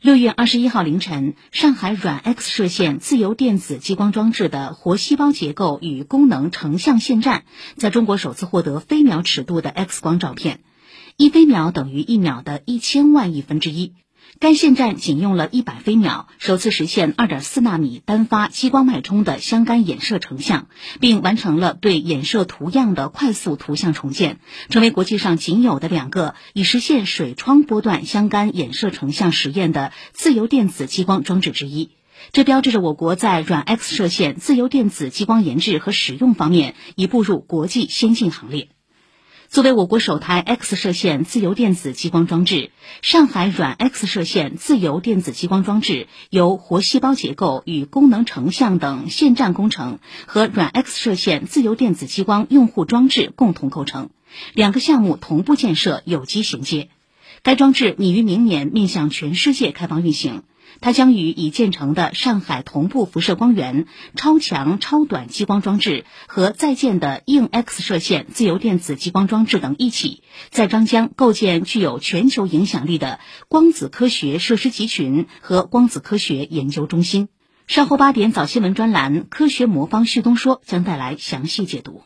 六月二十一号凌晨，上海软 X 射线自由电子激光装置的活细胞结构与功能成像线站在中国首次获得飞秒尺度的 X 光照片，一飞秒等于一秒的一千万亿分之一。该线站仅用了一百飞秒，首次实现二点四纳米单发激光脉冲的相干衍射成像，并完成了对衍射图样的快速图像重建，成为国际上仅有的两个已实现水窗波段相干衍射成像实验的自由电子激光装置之一。这标志着我国在软 X 射线自由电子激光研制和使用方面已步入国际先进行列。作为我国首台 X 射线自由电子激光装置，上海软 X 射线自由电子激光装置由活细胞结构与功能成像等线站工程和软 X 射线自由电子激光用户装置共同构成，两个项目同步建设，有机衔接。该装置拟于明年面向全世界开放运行。它将与已建成的上海同步辐射光源、超强超短激光装置和在建的硬 X 射线自由电子激光装置等一起，在张江构建具有全球影响力的光子科学设施集群和光子科学研究中心。稍后八点早新闻专栏《科学魔方旭东说》将带来详细解读。